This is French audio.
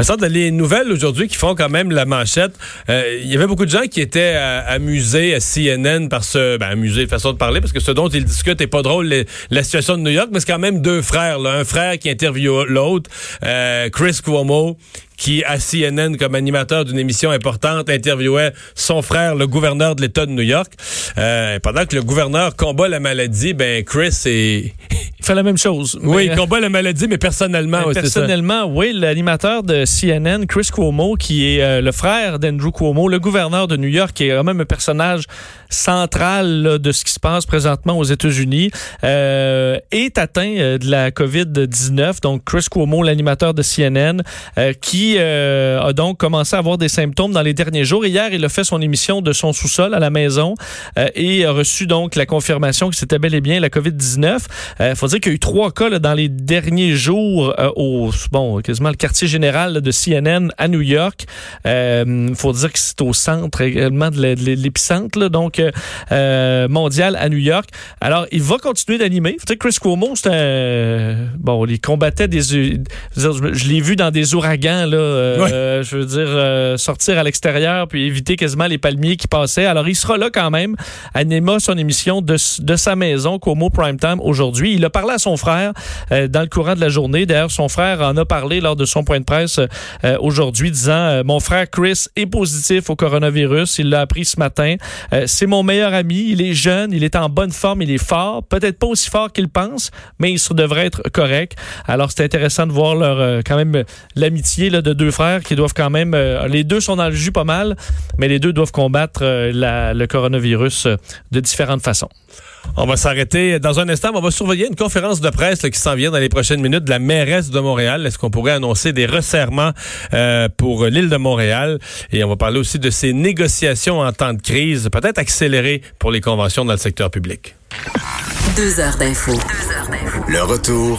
ça, dans les nouvelles aujourd'hui qui font quand même la manchette, euh, il y avait beaucoup de gens qui étaient euh, amusés à CNN par ce... Ben, amusés, façon de parler, parce que ce dont ils discutent n'est pas drôle, la situation de New York, mais c'est quand même deux frères. Là, un frère qui interviewe l'autre, euh, Chris Cuomo, qui, à CNN, comme animateur d'une émission importante, interviewait son frère, le gouverneur de l'État de New York. Pendant que le gouverneur combat la maladie, ben Chris est... Il fait la même chose. Oui, il combat la maladie, mais personnellement, mais Personnellement, oui, l'animateur de CNN, Chris Cuomo, qui est euh, le frère d'Andrew Cuomo, le gouverneur de New York, qui est quand même un personnage central de ce qui se passe présentement aux États-Unis, euh, est atteint euh, de la COVID-19. Donc, Chris Cuomo, l'animateur de CNN, qui euh, a donc commencé à avoir des symptômes dans les derniers jours. Hier, il a fait son émission de son sous-sol à la maison euh, et a reçu donc la confirmation que c'était bel et bien la COVID-19. Euh, dire qu'il y a eu trois cas dans les derniers jours au bon quasiment le quartier général de CNN à New York. Il faut dire que c'est au centre également de l'épicentre donc mondial à New York. Alors, il va continuer d'animer. Chris Cuomo, c'est un bon, il combattait des je l'ai vu dans des ouragans là euh, je veux dire, euh, sortir à l'extérieur puis éviter quasiment les palmiers qui passaient. Alors, il sera là quand même. Anima son émission de, de sa maison, Como Primetime, aujourd'hui. Il a parlé à son frère euh, dans le courant de la journée. D'ailleurs, son frère en a parlé lors de son point de presse aujourd'hui, disant Mon frère Chris est positif au coronavirus. Il l'a appris ce matin. C'est mon meilleur ami. Il est jeune, il est en bonne forme, il est fort. Peut-être pas aussi fort qu'il pense, mais il devrait être correct. Alors, c'est intéressant de voir leur quand même l'amitié de deux frères qui doivent quand même, euh, les deux sont dans le jus pas mal, mais les deux doivent combattre euh, le coronavirus euh, de différentes façons. On va s'arrêter dans un instant. On va surveiller une conférence de presse qui s'en vient dans les prochaines minutes de la mairesse de Montréal. Est-ce qu'on pourrait annoncer des resserrements pour l'île de Montréal? Et on va parler aussi de ces négociations en temps de crise, peut-être accélérées pour les conventions dans le secteur public. Deux heures d'info. Le retour